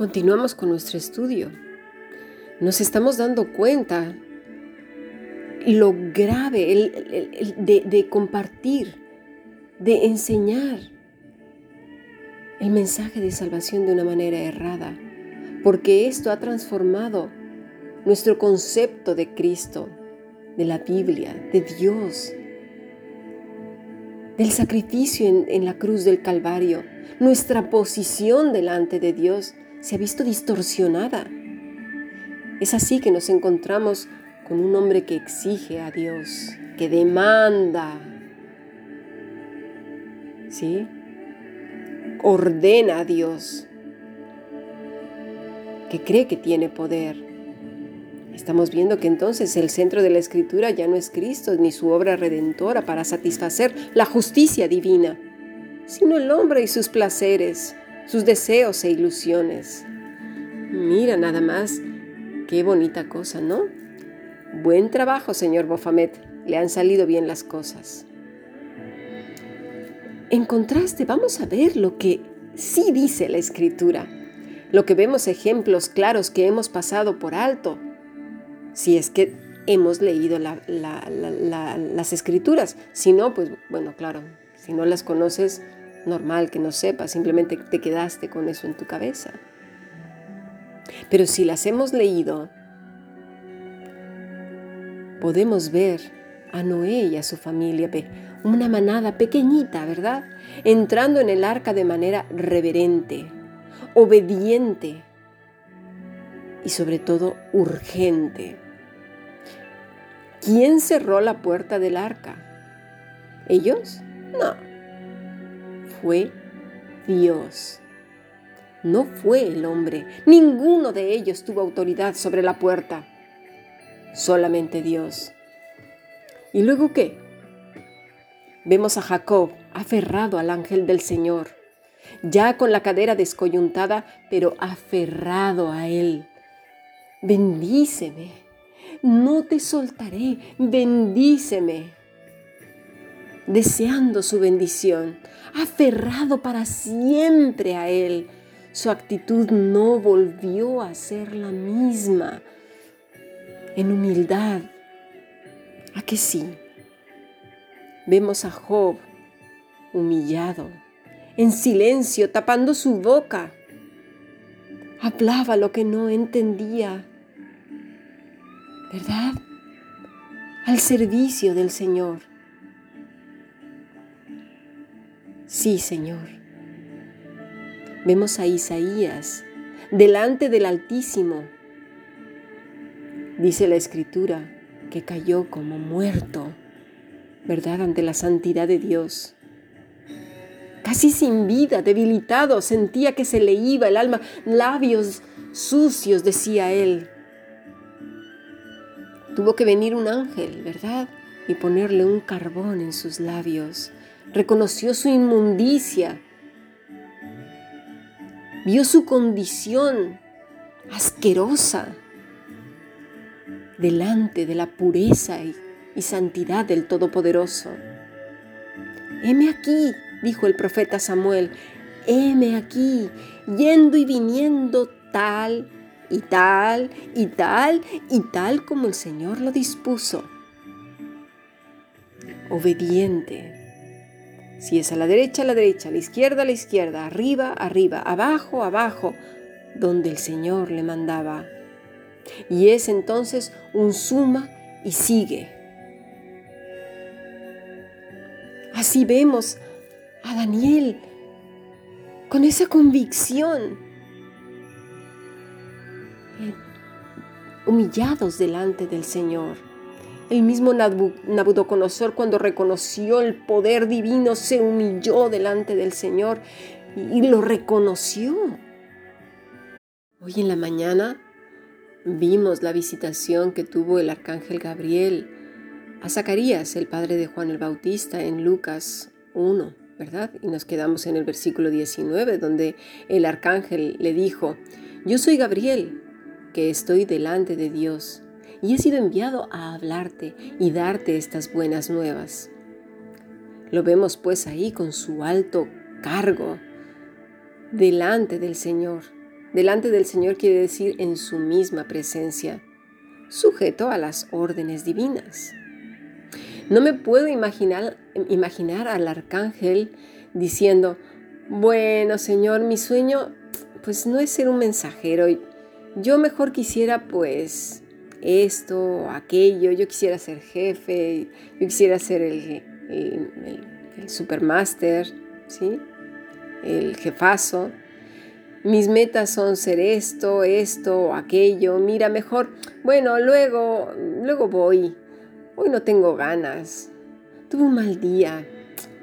Continuamos con nuestro estudio. Nos estamos dando cuenta lo grave de, de compartir, de enseñar el mensaje de salvación de una manera errada, porque esto ha transformado nuestro concepto de Cristo, de la Biblia, de Dios, del sacrificio en, la cruz del Calvario. Nuestra posición delante de Dios se ha visto distorsionada. Es así que nos encontramos con un hombre que exige a Dios, que demanda, ¿sí? Ordena a Dios, que cree que tiene poder. Estamos viendo que entonces el centro de la escritura ya no es Cristo ni su obra redentora para satisfacer la justicia divina, sino el hombre y sus placeres, sus deseos e ilusiones. Mira nada más, qué bonita cosa, ¿no? Buen trabajo, señor Bofamet, le han salido bien las cosas. En contraste, vamos a ver lo que sí dice la escritura, lo que vemos ejemplos claros que hemos pasado por alto, si es que hemos leído las escrituras. Si no, pues bueno, claro, si no las conoces, normal que no sepas, simplemente te quedaste con eso en tu cabeza. Pero si las hemos leído, podemos ver a Noé y a su familia, una manada pequeñita, ¿verdad? Entrando en el arca de manera reverente, obediente y sobre todo urgente. ¿Quién cerró la puerta del arca? ¿Ellos? No fue Dios. No fue el hombre. Ninguno de ellos tuvo autoridad sobre la puerta. Solamente Dios. ¿Y luego qué? Vemos a Jacob aferrado al ángel del Señor, ya con la cadera descoyuntada, pero aferrado a él. Bendíceme, no te soltaré, bendíceme deseando su bendición, aferrado para siempre a Él. Su actitud no volvió a ser la misma. En humildad, ¿a que sí? Vemos a Job humillado, en silencio, tapando su boca. Hablaba lo que no entendía, ¿verdad? Al servicio del Señor. Sí, Señor. Vemos a Isaías delante del Altísimo. Dice la Escritura que cayó como muerto, ¿verdad? Ante la santidad de Dios. Casi sin vida, debilitado, sentía que se le iba el alma. Labios sucios, decía él. Tuvo que venir un ángel, ¿verdad? Y ponerle un carbón en sus labios reconoció su inmundicia, vio su condición asquerosa delante de la pureza y, santidad del Todopoderoso. Heme aquí, dijo el profeta Samuel, heme aquí, yendo y viniendo tal y tal y tal y tal como el Señor lo dispuso. Obediente, si es a la derecha, a la derecha, a la izquierda, a la izquierda, arriba, arriba, abajo, abajo, donde el Señor le mandaba. Y es entonces un suma y sigue. Así vemos a Daniel con esa convicción, humillados delante del Señor. El mismo Nabucodonosor cuando reconoció el poder divino se humilló delante del Señor y lo reconoció. Hoy en la mañana vimos la visitación que tuvo el arcángel Gabriel a Zacarías, el padre de Juan el Bautista, en Lucas 1, ¿verdad? Y nos quedamos en el versículo 19, donde el arcángel le dijo, yo soy Gabriel, que estoy delante de Dios y he sido enviado a hablarte y darte estas buenas nuevas. Lo vemos pues ahí con su alto cargo delante del Señor. Delante del Señor quiere decir en su misma presencia, sujeto a las órdenes divinas. No me puedo imaginar, imaginar al arcángel diciendo, bueno Señor, mi sueño pues no es ser un mensajero. Yo mejor quisiera pues esto, aquello, yo quisiera ser jefe, yo quisiera ser el, supermaster, ¿sí? el jefazo. Mis metas son ser esto, esto, aquello. Mira, mejor, bueno, luego, luego voy. Hoy no tengo ganas. Tuve un mal día.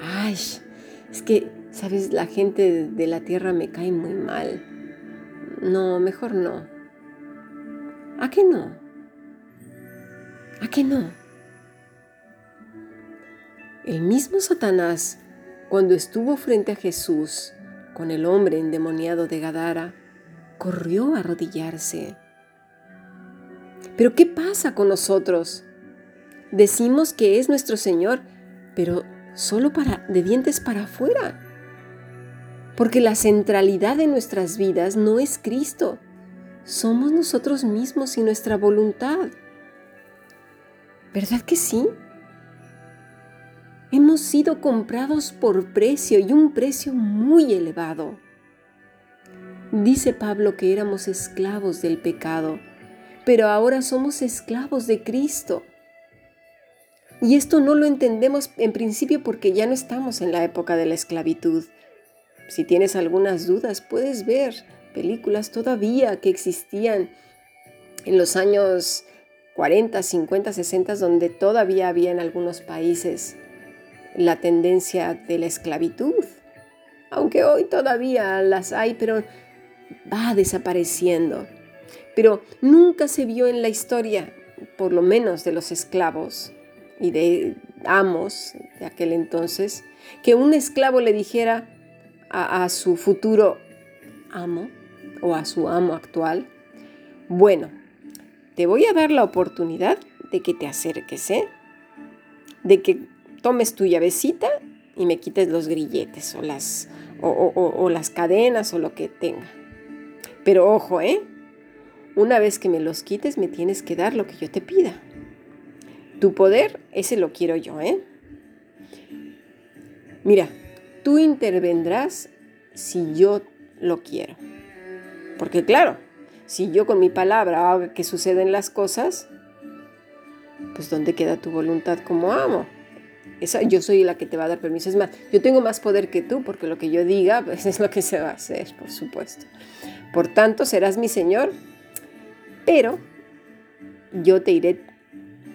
Ay, es que, sabes, la gente de la tierra me cae muy mal. No, mejor no. ¿A qué no? ¿A qué no? El mismo Satanás, cuando estuvo frente a Jesús con el hombre endemoniado de Gadara, corrió a arrodillarse. Pero ¿qué pasa con nosotros? Decimos que es nuestro Señor, pero solo para de dientes para afuera. Porque la centralidad de nuestras vidas no es Cristo, somos nosotros mismos y nuestra voluntad. ¿Verdad que sí? Hemos sido comprados por precio y un precio muy elevado. Dice Pablo que éramos esclavos del pecado, pero ahora somos esclavos de Cristo. Y esto no lo entendemos en principio porque ya no estamos en la época de la esclavitud. Si tienes algunas dudas, puedes ver películas todavía que existían en los años 40, 50, 60, donde todavía había en algunos países la tendencia de la esclavitud. Aunque hoy todavía las hay, pero va desapareciendo. Pero nunca se vio en la historia, por lo menos de los esclavos y de amos de aquel entonces, que un esclavo le dijera a, a su futuro amo o a su amo actual, bueno, te voy a dar la oportunidad de que te acerques, ¿eh? De que tomes tu llavecita y me quites los grilletes o las, o, las cadenas o lo que tenga. Pero ojo, ¿eh? Una vez que me los quites, me tienes que dar lo que yo te pida. Tu poder, ese lo quiero yo, ¿eh? Mira, tú intervendrás si yo lo quiero. Porque claro, si yo con mi palabra hago que suceden las cosas, pues ¿dónde queda tu voluntad como amo? Esa, yo soy la que te va a dar permiso. Es más, yo tengo más poder que tú, porque lo que yo diga pues, es lo que se va a hacer, por supuesto. Por tanto, serás mi Señor, pero yo te iré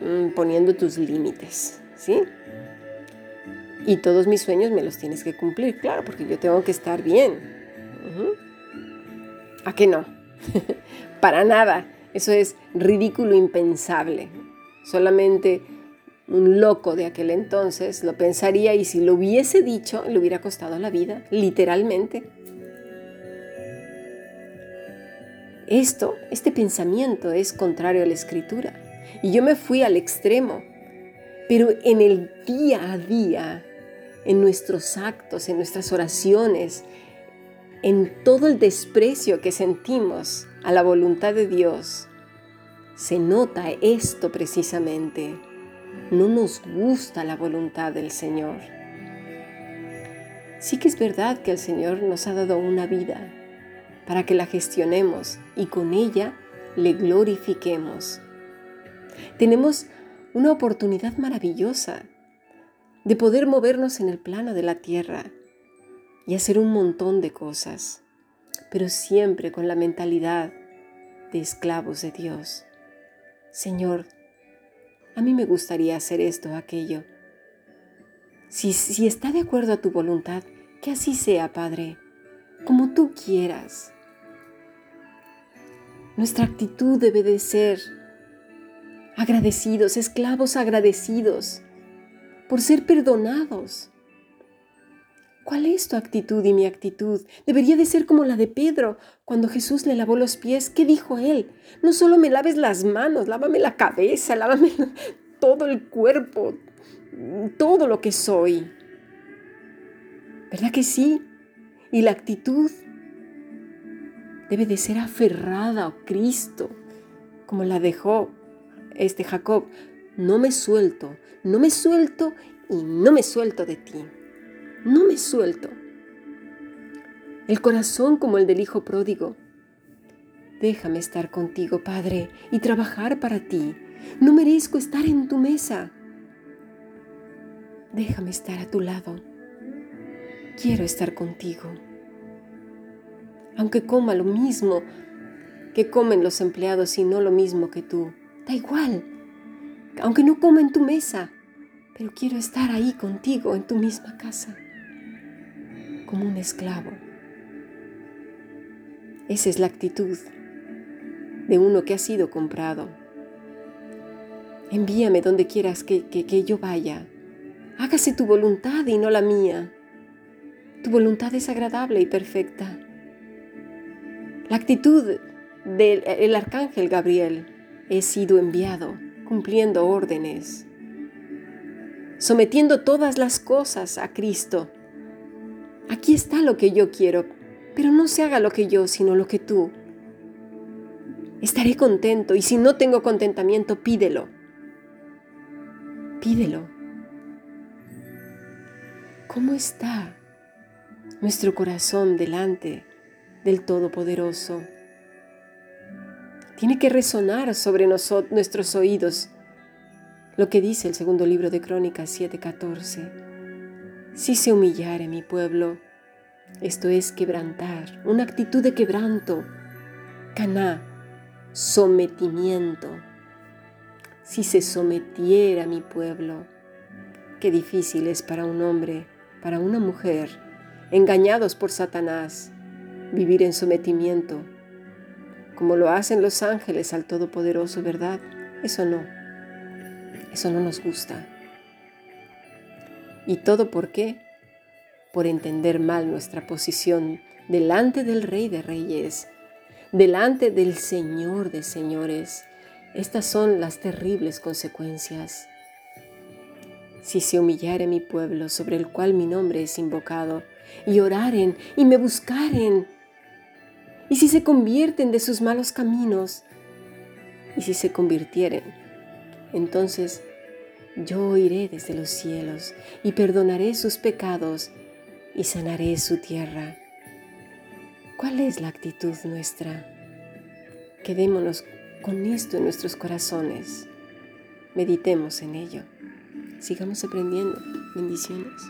mm, poniendo tus límites, ¿sí? Y todos mis sueños me los tienes que cumplir, claro, porque yo tengo que estar bien. ¿A qué no? Para nada. Eso es ridículo, impensable. Solamente un loco de aquel entonces lo pensaría y si lo hubiese dicho le hubiera costado la vida, literalmente. Esto, este pensamiento es contrario a la escritura. Y yo me fui al extremo. Pero en el día a día, en nuestros actos, en nuestras oraciones, en todo el desprecio que sentimos a la voluntad de Dios, se nota esto precisamente no nos gusta la voluntad del Señor. Sí que es verdad que el Señor nos ha dado una vida para que la gestionemos y con ella le glorifiquemos. Tenemos una oportunidad maravillosa de poder movernos en el plano de la tierra y hacer un montón de cosas, pero siempre con la mentalidad de esclavos de Dios. Señor, a mí me gustaría hacer esto o aquello. Si, si está de acuerdo a tu voluntad, que así sea, Padre, como tú quieras. Nuestra actitud debe de ser agradecidos, esclavos agradecidos por ser perdonados. ¿Cuál es tu actitud y mi actitud? Debería de ser como la de Pedro. Cuando Jesús le lavó los pies, ¿qué dijo él? No solo me laves las manos, lávame la cabeza, lávame todo el cuerpo, todo lo que soy. ¿Verdad que sí? Y la actitud debe de ser aferrada a Cristo, como la dejó este Jacob. No me suelto, no me suelto y no me suelto de ti no me suelto. El corazón como el del Hijo pródigo. Déjame estar contigo, Padre, y trabajar para ti. No merezco estar en tu mesa. Déjame estar a tu lado. Quiero estar contigo. Aunque coma lo mismo que comen los empleados y no lo mismo que tú, da igual. Aunque no coma en tu mesa, pero quiero estar ahí contigo en tu misma casa como un esclavo. Esa es la actitud de uno que ha sido comprado. Envíame donde quieras que, que, yo vaya. Hágase tu voluntad y no la mía. Tu voluntad es agradable y perfecta. La actitud del arcángel Gabriel, he sido enviado, cumpliendo órdenes, sometiendo todas las cosas a Cristo Aquí está lo que yo quiero, pero no se haga lo que yo, sino lo que tú. Estaré contento y si no tengo contentamiento, pídelo. Pídelo. ¿Cómo está nuestro corazón delante del Todopoderoso? Tiene que resonar sobre nuestros oídos lo que dice el segundo libro de Crónicas 7:14 si se humillare mi pueblo, esto es quebrantar, una actitud de quebranto, caná, sometimiento. Si se sometiera mi pueblo, qué difícil es para un hombre, para una mujer, engañados por Satanás, vivir en sometimiento, como lo hacen los ángeles al Todopoderoso, ¿verdad? Eso no, eso no nos gusta. ¿Y todo por qué? Por entender mal nuestra posición delante del Rey de Reyes, delante del Señor de Señores. Estas son las terribles consecuencias. Si se humillare mi pueblo sobre el cual mi nombre es invocado, y oraren y me buscaren, y si se convierten de sus malos caminos, y si se convirtieren, entonces yo oiré desde los cielos y perdonaré sus pecados y sanaré su tierra. ¿Cuál es la actitud nuestra? Quedémonos con esto en nuestros corazones. Meditemos en ello. Sigamos aprendiendo. Bendiciones.